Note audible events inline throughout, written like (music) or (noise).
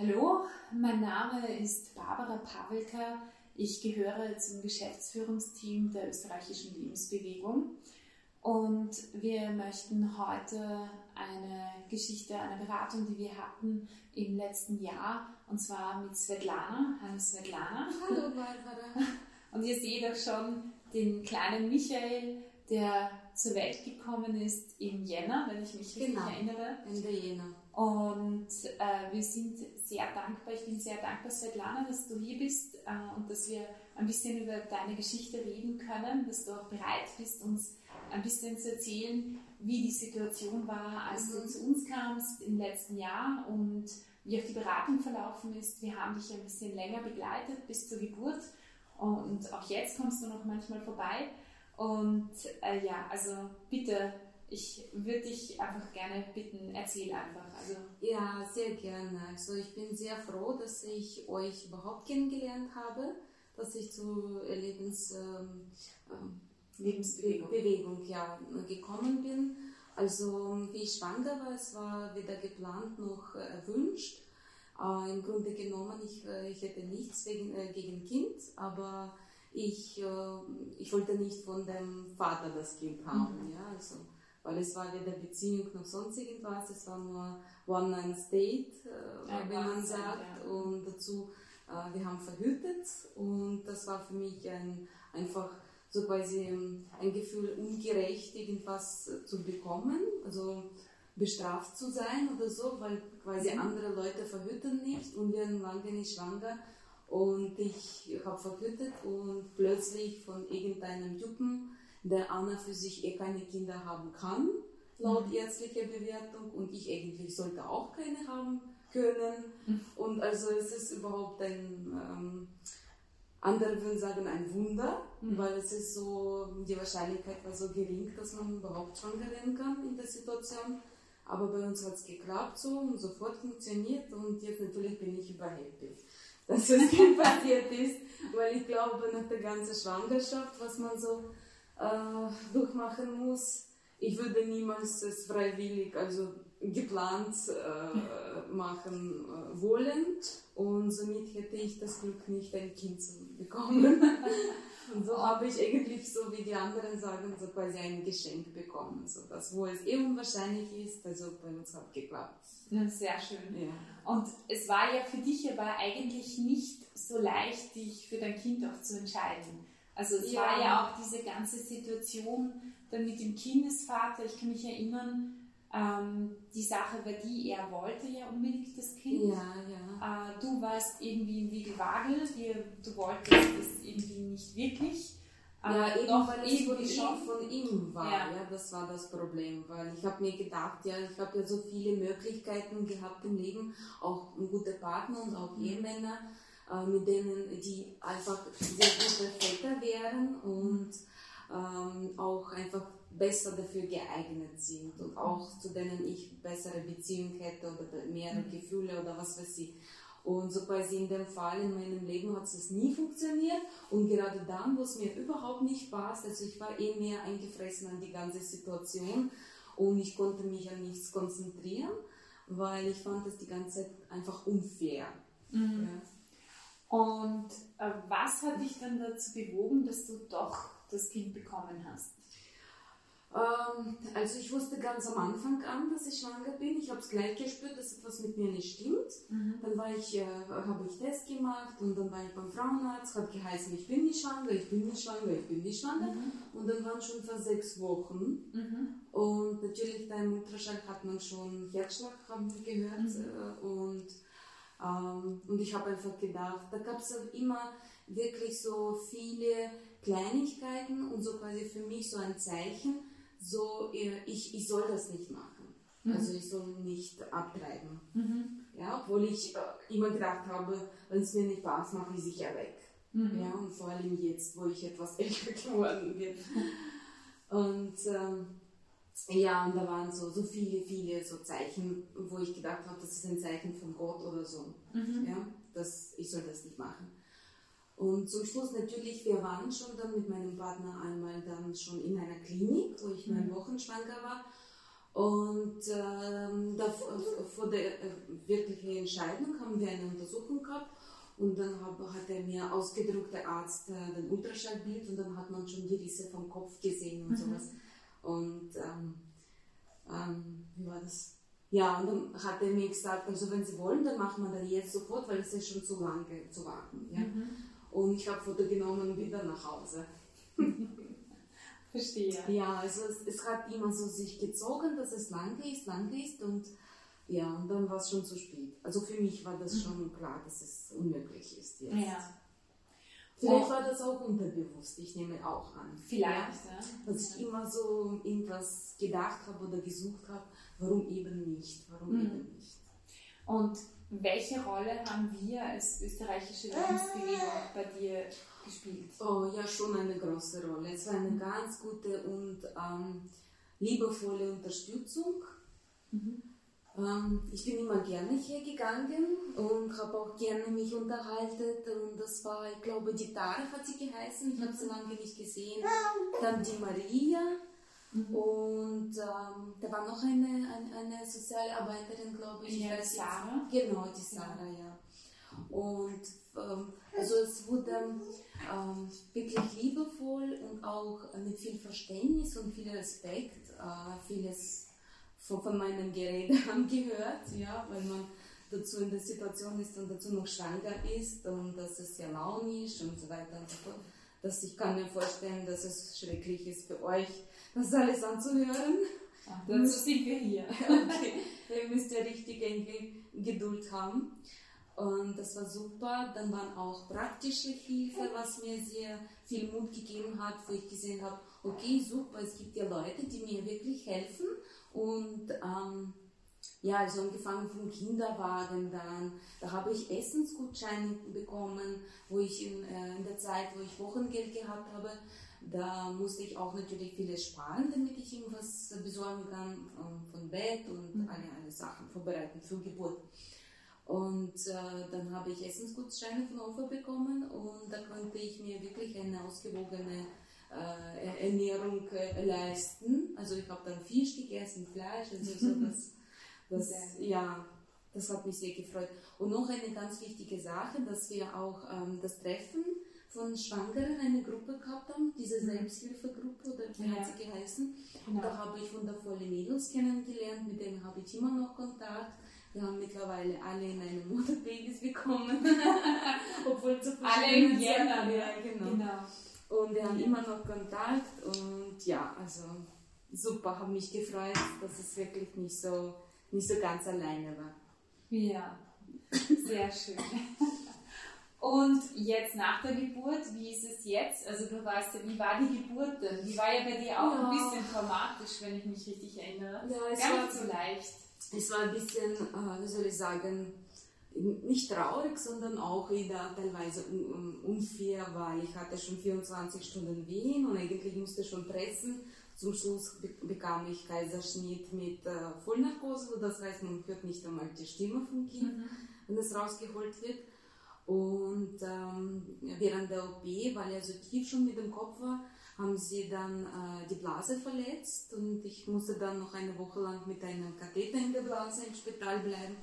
Hallo, mein Name ist Barbara Pawelka. Ich gehöre zum Geschäftsführungsteam der österreichischen Lebensbewegung und wir möchten heute eine Geschichte, eine Beratung, die wir hatten im letzten Jahr, und zwar mit Svetlana. Hallo Svetlana. Hallo Barbara. (laughs) Und ihr seht auch schon den kleinen Michael, der zur Welt gekommen ist im Jänner, wenn ich mich genau, richtig erinnere. Ende Jänner. Und äh, wir sind sehr dankbar, ich bin sehr dankbar, Svetlana, dass du hier bist äh, und dass wir ein bisschen über deine Geschichte reden können, dass du auch bereit bist, uns ein bisschen zu erzählen, wie die Situation war, als mhm. du zu uns kamst im letzten Jahr und wie auch die Beratung verlaufen ist. Wir haben dich ein bisschen länger begleitet bis zur Geburt und auch jetzt kommst du noch manchmal vorbei. Und äh, ja, also bitte ich würde dich einfach gerne bitten, erzähl einfach. Also ja, sehr gerne. Also ich bin sehr froh, dass ich euch überhaupt kennengelernt habe, dass ich zu Lebens, ähm, ähm Lebensbewegung Bewegung, ja, gekommen bin. Also wie ich schwanger war, es war weder geplant noch erwünscht. Äh, Im Grunde genommen, ich, äh, ich hätte nichts wegen, äh, gegen Kind, aber ich, äh, ich wollte nicht von dem Vater das Kind haben. Mhm. Ja, also weil es war weder Beziehung noch sonst irgendwas, es war nur One-Night-State, äh, ja, wie man sagt, ja. und dazu, äh, wir haben verhütet und das war für mich ein, einfach so quasi ein Gefühl, ungerecht irgendwas zu bekommen, also bestraft zu sein oder so, weil quasi mhm. andere Leute verhüten nicht und werden lange nicht schwanger und ich habe verhütet und plötzlich von irgendeinem Typen der Anna für sich eh keine Kinder haben kann, laut mhm. ärztlicher Bewertung, und ich eigentlich sollte auch keine haben können. Und also es ist überhaupt ein, ähm, andere würden sagen, ein Wunder, mhm. weil es ist so, die Wahrscheinlichkeit war so gering, dass man überhaupt schwanger werden kann in der Situation. Aber bei uns hat es geklappt so und sofort funktioniert und jetzt natürlich bin ich überhappy, dass das passiert ist, weil ich glaube, nach der ganzen Schwangerschaft, was man so äh, durchmachen muss. Ich würde niemals es freiwillig, also geplant äh, machen äh, wollen und somit hätte ich das Glück nicht ein Kind zu bekommen. (laughs) und so habe ich eigentlich so wie die anderen sagen so quasi ein Geschenk bekommen, so das wo es eh unwahrscheinlich ist, also bei uns hat geklappt. Ja, sehr schön. Ja. Und es war ja für dich aber eigentlich nicht so leicht, dich für dein Kind auch zu entscheiden. Also es ja. war ja auch diese ganze Situation dann mit dem Kindesvater. Ich kann mich erinnern, ähm, die Sache war die, er wollte ja unbedingt das Kind. Ja, ja. Äh, du warst irgendwie im Wiegelwagel, du wolltest das irgendwie nicht wirklich. Ja, eben doch weil es von, schon von ihm war, ja. ja. das war das Problem, weil ich habe mir gedacht, ja, ich habe ja so viele Möglichkeiten gehabt im Leben, auch gute Partner und auch mhm. Ehemänner, äh, mit denen die einfach sehr gute Väter wären und ähm, auch einfach besser dafür geeignet sind und auch zu denen ich bessere Beziehungen hätte oder mehrere mhm. Gefühle oder was weiß ich. Und so quasi in dem Fall in meinem Leben hat es nie funktioniert. Und gerade dann, wo es mir überhaupt nicht passt, also ich war eh mehr eingefressen an die ganze Situation und ich konnte mich an nichts konzentrieren, weil ich fand das die ganze Zeit einfach unfair. Mhm. Ja. Und äh, was hat dich dann dazu bewogen, dass du doch das Kind bekommen hast? Also ich wusste ganz am Anfang an, dass ich schwanger bin. Ich habe es gleich gespürt, dass etwas mit mir nicht stimmt. Mhm. Dann war ich, äh, habe ich Test gemacht und dann war ich beim Frauenarzt, hat geheißen, ich bin nicht schwanger, ich bin nicht schwanger, ich bin nicht schwanger. Mhm. Und dann waren schon vor sechs Wochen. Mhm. Und natürlich beim Ultraschall hat man schon Herzschlag, haben wir gehört. Mhm. Äh, und ähm, und ich habe einfach gedacht, da gab es immer wirklich so viele Kleinigkeiten und so quasi für mich so ein Zeichen, so äh, ich, ich soll das nicht machen. Mhm. Also ich soll nicht abtreiben. Mhm. Ja, obwohl ich äh, immer gedacht habe, wenn es mir nicht passt, mache ich sicher weg. Mhm. Ja, und vor allem jetzt, wo ich etwas (laughs) älter geworden bin. Und ähm, ja, und da waren so, so viele, viele so Zeichen, wo ich gedacht habe, das ist ein Zeichen von Gott oder so. Mhm. Ja, dass ich soll das nicht machen. Und zum Schluss natürlich, wir waren schon dann mit meinem Partner einmal dann schon in einer Klinik, wo ich neun mhm. Wochen schwanger war. Und ähm, da, vor der äh, wirklichen Entscheidung haben wir eine Untersuchung gehabt und dann hab, hat er mir ausgedruckt, der Arzt, äh, den Ultraschallbild und dann hat man schon die Risse vom Kopf gesehen und mhm. sowas. Und ähm, ähm, wie war das? Ja, und dann hat er mir gesagt, also wenn Sie wollen, dann machen wir das jetzt sofort, weil es ist schon zu lange zu warten. Ja? Mhm. Und ich habe Foto genommen und wieder nach Hause. (laughs) Verstehe. Ja, also es, es, hat immer so sich gezogen, dass es lange ist, lange ist und ja, und dann war es schon zu spät. Also für mich war das schon klar, dass es unmöglich ist jetzt. Ja. Vielleicht war das auch unterbewusst, ich nehme auch an. Vielleicht, ja. Dass ich immer so irgendwas gedacht habe oder gesucht habe, warum eben nicht, warum mhm. eben nicht. Und welche Rolle haben wir als österreichische Lebensbewegung bei dir gespielt? Oh, ja, schon eine große Rolle. Es war eine ganz gute und ähm, liebevolle Unterstützung. Mhm. Ähm, ich bin immer gerne hier gegangen und habe auch gerne mich unterhalten. Und das war, ich glaube, die Tare hat sie geheißen. Ich habe sie lange nicht gesehen. Dann die Maria. Mhm. Und ähm, da war noch eine, eine, eine Sozialarbeiterin, glaube ich. Ja, ich Sarah. Genau, die Sarah, ja. Und ähm, also es wurde ähm, wirklich liebevoll und auch mit viel Verständnis und viel Respekt äh, vieles von, von meinen Geräten (laughs) gehört, ja, weil man dazu in der Situation ist und dazu noch schwanger ist und dass es sehr launisch und so weiter und so fort. Dass ich kann mir vorstellen, dass es schrecklich ist für euch, das alles anzuhören. Ach, dazu sind wir hier. (laughs) okay. Ihr müsst ja richtige Geduld haben. Und das war super. Dann waren auch praktische Hilfe, was mir sehr viel Mut gegeben hat, wo ich gesehen habe, okay, super, es gibt ja Leute, die mir wirklich helfen und ähm, ja, also angefangen vom Kinderwagen dann, da habe ich Essensgutscheine bekommen, wo ich in, äh, in der Zeit, wo ich Wochengeld gehabt habe, da musste ich auch natürlich vieles sparen, damit ich irgendwas besorgen kann äh, von Bett und mhm. alle, alle Sachen vorbereiten für Geburt. Und äh, dann habe ich Essensgutscheine von Ofa bekommen und da konnte ich mir wirklich eine ausgewogene äh, Ernährung äh, leisten. Also ich habe dann Fisch gegessen, Fleisch, also so (laughs) das, das, ja, das hat mich sehr gefreut. Und noch eine ganz wichtige Sache, dass wir auch ähm, das Treffen von Schwangeren eine Gruppe gehabt haben, diese mhm. Selbsthilfegruppe, oder wie ja. hat sie geheißen. Genau. Da habe ich wundervolle Mädels kennengelernt, mit denen habe ich immer noch Kontakt. Wir haben mittlerweile alle in eine Mutterbabys bekommen. (laughs) Obwohl zu Alle im Jänner, ja, genau. genau. Und wir haben immer noch Kontakt und ja, also super, habe mich gefreut, dass es wirklich nicht so, nicht so ganz alleine war. Ja, sehr schön. (laughs) Und jetzt nach der Geburt, wie ist es jetzt? Also du weißt ja, wie war die Geburt denn? Die war ja bei dir auch ja. ein bisschen traumatisch, wenn ich mich richtig erinnere. Ja, es Gar war nicht so leicht. Es war ein bisschen, äh, wie soll ich sagen, nicht traurig, sondern auch wieder teilweise unfair, weil ich hatte schon 24 Stunden Wehen und eigentlich musste schon pressen. Zum Schluss bekam ich Kaiserschnitt mit äh, Vollnarkose, das heißt, man hört nicht einmal die Stimme vom Kind, mhm. wenn es rausgeholt wird. Und ähm, während der OP, weil er so tief schon mit dem Kopf war, haben sie dann äh, die Blase verletzt und ich musste dann noch eine Woche lang mit einem Katheter in der Blase im Spital bleiben.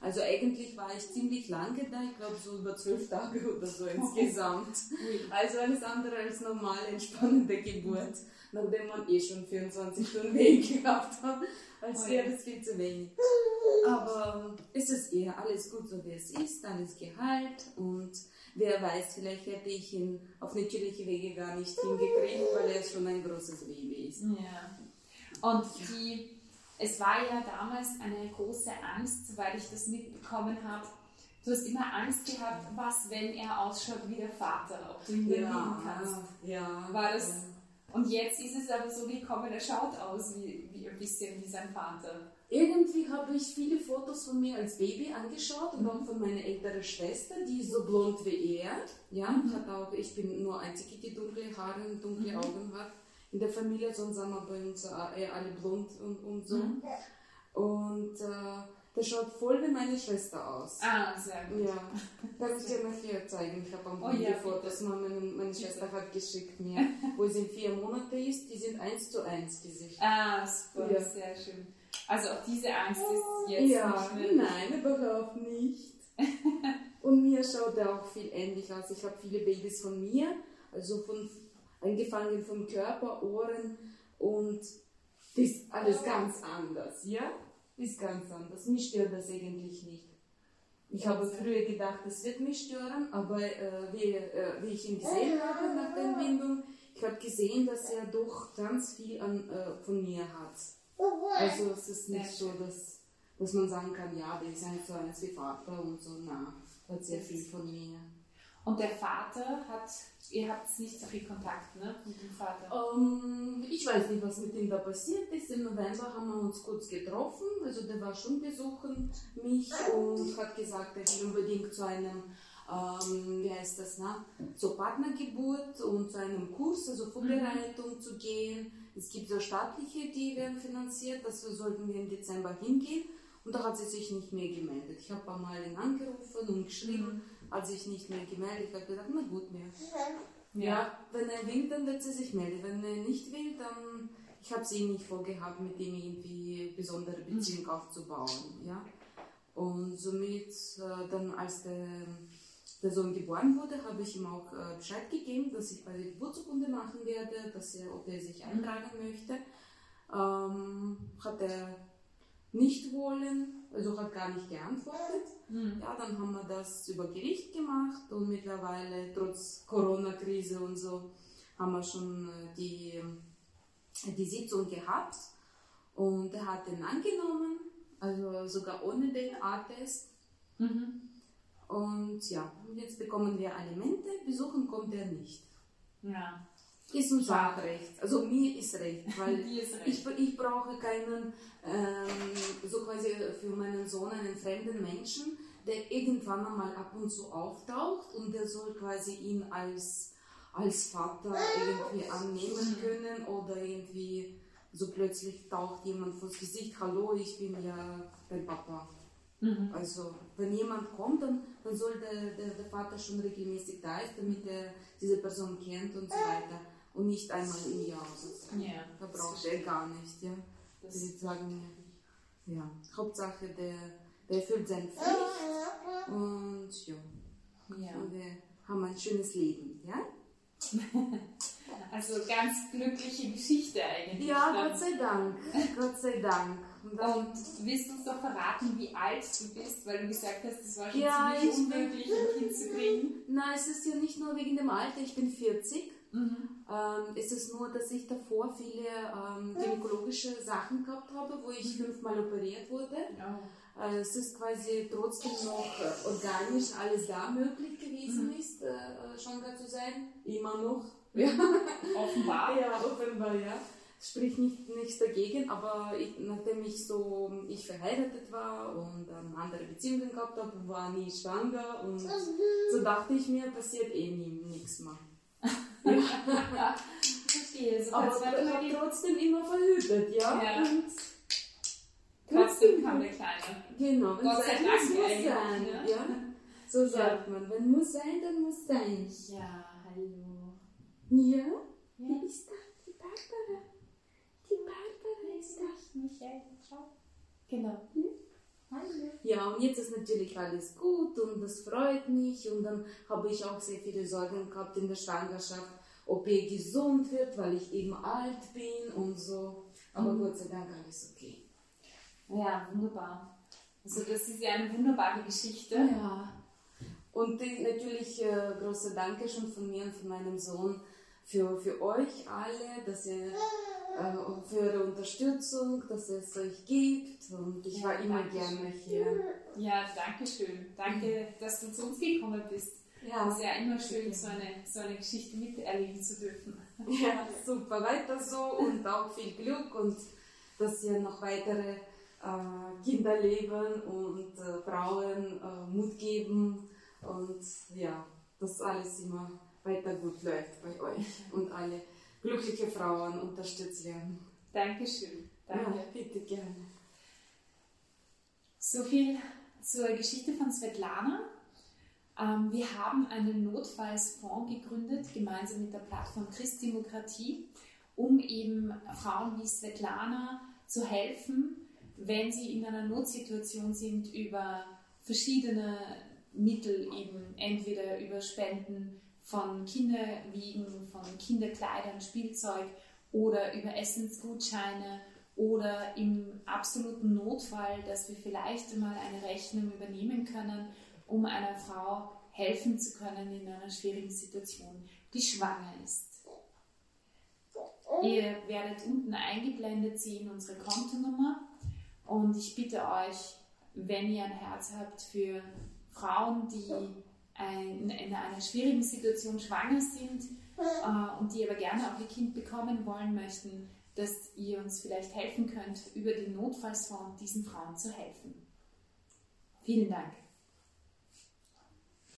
Also eigentlich war ich ziemlich lange da, ich glaube so über zwölf Tage oder so insgesamt. Also alles andere als normale, entspannende Geburt, nachdem man eh schon 24 Stunden Weg gehabt hat. Als wäre das viel zu wenig. Aber es ist eher alles gut so wie es ist, alles geheilt und wer weiß, vielleicht hätte ich ihn auf natürliche Wege gar nicht hingekriegt, weil er schon ein großes Baby ist. Ja. Und die es war ja damals eine große Angst, soweit ich das mitbekommen habe. Du hast immer Angst gehabt, was, wenn er ausschaut wie der Vater, ob du ihn ja, kannst. Ja. War das, ja. Und jetzt ist es aber so gekommen, er schaut aus wie, wie ein bisschen wie sein Vater. Irgendwie habe ich viele Fotos von mir als Baby angeschaut und auch von meiner älteren Schwester, die so blond wie er. Ja, mhm. hat auch, ich bin nur einzige, die dunkle Haare und dunkle mhm. Augen hat in der Familie, sonst sind wir bei uns eher alle blond und, und so. Mhm. Und äh, Der schaut voll wie meine Schwester aus. Ah, sehr gut. Ja, kann ich dir nachher zeigen. Ich habe am Oh Handy ja, Fotos, meine, meine Schwester hat geschickt mir, wo sie in vier Monate ist. Die sind eins zu eins Gesicht. Ah, super, Ja. sehr schön. Also auch diese Angst ist jetzt ja, nicht mehr. nein, überhaupt nicht. Und mir schaut er auch viel ähnlich aus. Ich habe viele Babys von mir, also von angefangen vom Körper, Ohren und das ist alles ganz anders, ja? Ist ganz anders. Mich stört das eigentlich nicht. Ich habe früher gedacht, es wird mich stören, aber äh, wie, äh, wie ich ihn gesehen habe nach der Entbindung, ich habe gesehen, dass er doch ganz viel an, äh, von mir hat. Also es ist nicht so, dass, dass man sagen kann, ja, der ist eins zu eins wie Vater und so. Na, hat sehr viel von mir. Und der Vater hat, ihr habt nicht so viel Kontakt, ne, mit dem Vater? Ähm, ich weiß nicht, was mit ihm da passiert ist. Im November haben wir uns kurz getroffen. Also der war schon besuchen mich und hat gesagt, er will unbedingt zu einem, ähm, wie heißt das, na, zur Partnergeburt und zu einem Kurs, also Vorbereitung zu gehen. Es gibt so staatliche, die werden finanziert. Das sollten wir im Dezember hingehen. Und da hat sie sich nicht mehr gemeldet. Ich habe einmal ihn angerufen und geschrieben, hat sich nicht mehr gemeldet. Ich habe gedacht, na gut, mehr. Ja, wenn er will, dann wird sie sich melden. Wenn er nicht will, dann. Ich habe sie nicht vorgehabt, mit ihm irgendwie besondere Beziehung aufzubauen. Ja? Und somit, äh, dann als der, der Sohn geboren wurde, habe ich ihm auch äh, Bescheid gegeben, dass ich bei der Geburtsurkunde machen werde, dass er, ob er sich eintragen möchte. Ähm, hat er nicht wollen, also hat gar nicht geantwortet. Hm. Ja, dann haben wir das über Gericht gemacht und mittlerweile, trotz Corona-Krise und so, haben wir schon äh, die, die Sitzung gehabt und er hat den angenommen, also sogar ohne DNA-Test. Mhm. Und ja, jetzt bekommen wir Alimente, besuchen kommt er nicht. Ja, Ist uns auch recht. Also mir ist recht, weil (laughs) ist recht. ich, ich brauche keinen, ähm, so quasi für meinen Sohn einen fremden Menschen, der irgendwann einmal ab und zu auftaucht und der soll quasi ihn als, als Vater irgendwie annehmen können oder irgendwie so plötzlich taucht jemand vors Gesicht, hallo, ich bin ja dein Papa. Mhm. Also wenn jemand kommt, dann, dann soll der, der, der Vater schon regelmäßig da sein, damit er diese Person kennt und so weiter. Und nicht einmal im Jahr sozusagen. Ja, Da braucht er gar nicht, ja. das, Die sagen, ja, Hauptsache, der, der erfüllt seine Pflicht und ja, ja. und wir haben ein schönes Leben, ja? (laughs) Also ganz glückliche Geschichte eigentlich. Ja, ne? Gott sei Dank, Gott sei Dank. Und Und willst du uns doch verraten, wie alt du bist, weil du gesagt hast, es war schon Ja, ziemlich unmöglich, ein Kind zu kriegen. (laughs) na, es ist ja nicht nur wegen dem Alter, ich bin 40. Mhm. Ähm, es ist nur, dass ich davor viele ähm, gynäkologische Sachen gehabt habe, wo ich fünfmal operiert wurde. Oh. Äh, es ist quasi trotzdem noch organisch alles da möglich gewesen ist, äh, äh, schwanger zu sein. Immer noch. Ja, (laughs) Offenbar. ja offenbar, ja. Spricht nicht, nichts dagegen, aber ich, nachdem ich so ich verheiratet war und ähm, andere Beziehungen gehabt habe, war nie schwanger und so dachte ich mir, passiert eh nie nichts mehr. (laughs) Verstehe. So Aber habe die- trotzdem immer verhütet, ja. Ja. Und Trotzdem kam der Kleine. Genau, wenn Gott sei Dank muss, sein. ne? Ja? So sagt man, wenn muss sein, dann muss sein. Ja, hallo. Ja? Ja. Wer ist da? Die Barbara. Die Barbara ist da. Michael, schau. Genau. Hallo. Ja, und jetzt ist natürlich alles gut und das freut mich. Und dann habe ich auch sehr viele Sorgen gehabt in der Schwangerschaft, ob er gesund wird, weil ich eben alt bin und so. Aber Mhm. Gott sei Dank alles okay. Ja, wunderbar. Also das ist ja eine wunderbare Geschichte. Ja. Und natürlich äh, große Danke schon von mir und von meinem Sohn für, für euch alle, dass ihr äh, für eure Unterstützung, dass es euch gibt. Und ich war immer gerne schön. hier. Ja, danke schön. Danke, dass du zu uns gekommen bist. Ja, Es ist ja immer schön, so eine, so eine Geschichte miterleben zu dürfen. ja, super, weiter so und auch viel Glück und dass ihr noch weitere äh, Kinder leben und äh, Frauen äh, Mut geben und ja, dass alles immer weiter gut läuft bei euch und alle glückliche Frauen unterstützt werden. Dankeschön. Danke. Ja, bitte gerne. So, viel zur Geschichte von Svetlana. Ähm, wir haben einen Notfallsfonds gegründet, gemeinsam mit der Plattform Christdemokratie, um eben Frauen wie Svetlana zu helfen, wenn sie in einer Notsituation sind, über verschiedene Mittel eben, entweder über Spenden von Kinderwiegen, von Kinderkleidern, Spielzeug oder über Essensgutscheine oder im absoluten Notfall, dass wir vielleicht einmal eine Rechnung übernehmen können, um einer Frau helfen zu können in einer schwierigen Situation, die schwanger ist. Ihr werdet unten eingeblendet sehen unsere Kontonummer und ich bitte euch, wenn ihr ein Herz habt für Frauen, die ein, in einer schwierigen Situation schwanger sind äh, und die aber gerne auch ihr Kind bekommen wollen möchten, dass ihr uns vielleicht helfen könnt, über den Notfallsfonds diesen Frauen zu helfen. Vielen Dank.